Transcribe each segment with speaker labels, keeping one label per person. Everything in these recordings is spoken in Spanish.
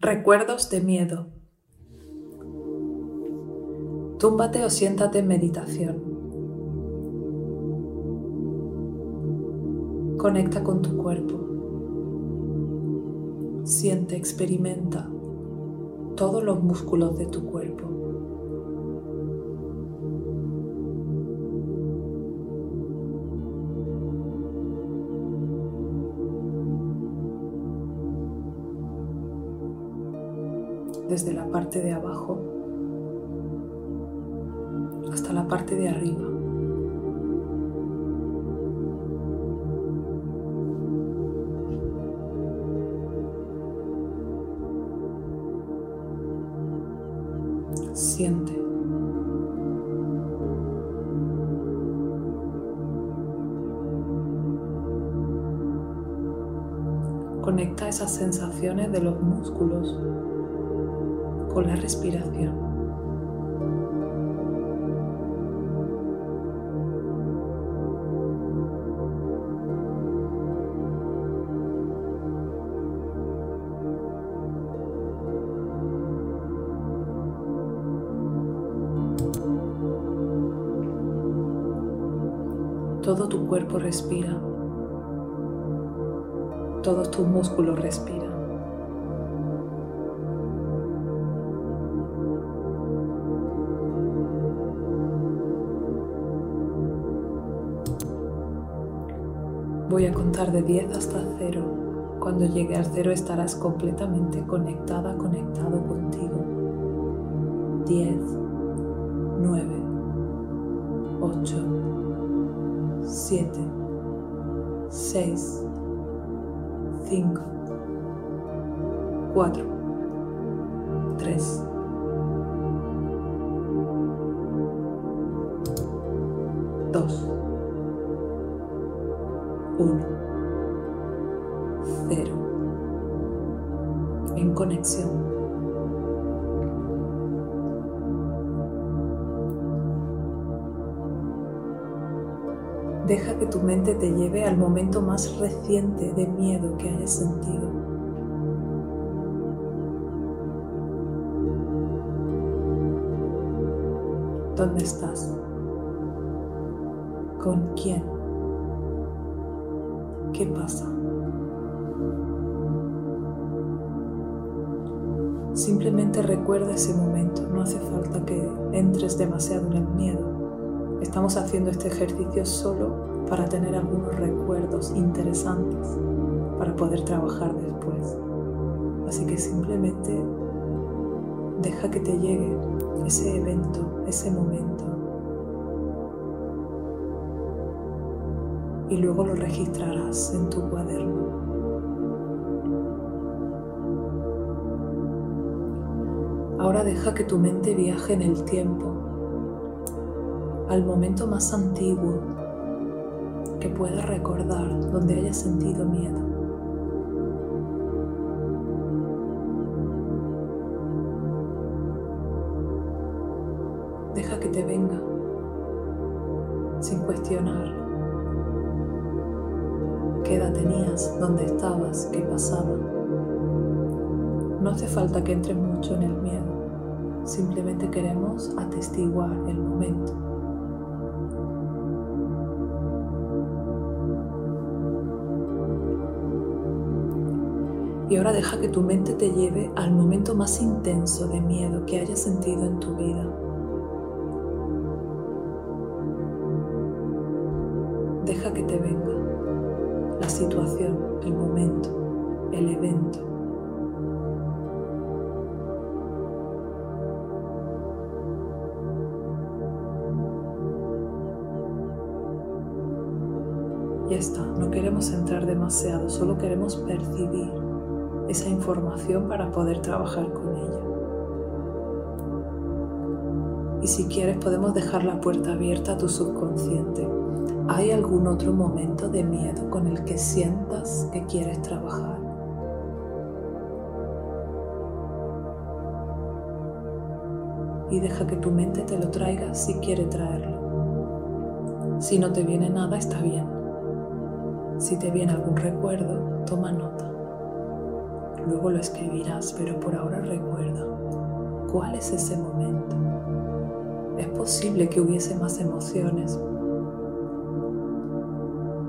Speaker 1: Recuerdos de miedo. Túmbate o siéntate en meditación. Conecta con tu cuerpo. Siente, experimenta todos los músculos de tu cuerpo. Desde la parte de abajo hasta la parte de arriba. Siente. Conecta esas sensaciones de los músculos con la respiración. Todo tu cuerpo respira. Todos tus músculos respiran. Voy a contar de 10 hasta 0. Cuando llegue al 0 estarás completamente conectada, conectado contigo. 10, 9, 8, 7, 6, 5, 4, 3, 2, 1, 0, en conexión. Deja que tu mente te lleve al momento más reciente de miedo que hayas sentido. ¿Dónde estás? ¿Con quién? ¿Qué pasa? Simplemente recuerda ese momento, no hace falta que entres demasiado en el miedo. Estamos haciendo este ejercicio solo para tener algunos recuerdos interesantes para poder trabajar después. Así que simplemente deja que te llegue ese evento, ese momento. Y luego lo registrarás en tu cuaderno. Ahora deja que tu mente viaje en el tiempo al momento más antiguo que puedas recordar donde hayas sentido miedo. Deja que te venga sin cuestionar qué edad tenías, dónde estabas, qué pasaba. No hace falta que entres mucho en el miedo, simplemente queremos atestiguar el momento. Y ahora deja que tu mente te lleve al momento más intenso de miedo que hayas sentido en tu vida. Deja que te venga la situación, el momento, el evento. Ya está, no queremos entrar demasiado, solo queremos percibir esa información para poder trabajar con ella. Y si quieres podemos dejar la puerta abierta a tu subconsciente. ¿Hay algún otro momento de miedo con el que sientas que quieres trabajar? Y deja que tu mente te lo traiga si quiere traerlo. Si no te viene nada, está bien. Si te viene algún recuerdo, toma nota Luego lo escribirás, pero por ahora recuerda cuál es ese momento. Es posible que hubiese más emociones.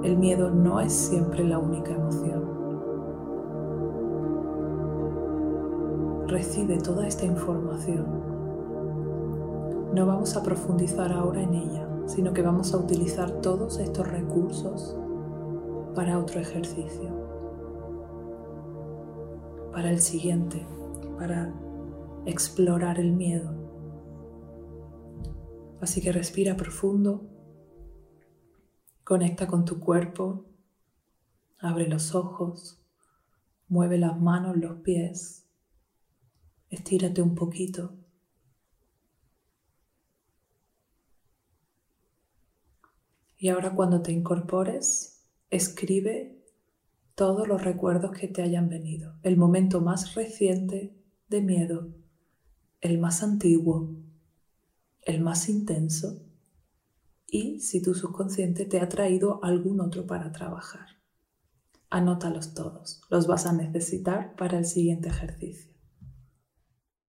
Speaker 1: El miedo no es siempre la única emoción. Recibe toda esta información. No vamos a profundizar ahora en ella, sino que vamos a utilizar todos estos recursos para otro ejercicio, para el siguiente, para explorar el miedo. Así que respira profundo, conecta con tu cuerpo, abre los ojos, mueve las manos, los pies, estírate un poquito. Y ahora cuando te incorpores, escribe todos los recuerdos que te hayan venido, el momento más reciente de miedo, el más antiguo, el más intenso y si tu subconsciente te ha traído algún otro para trabajar. Anótalos todos, los vas a necesitar para el siguiente ejercicio.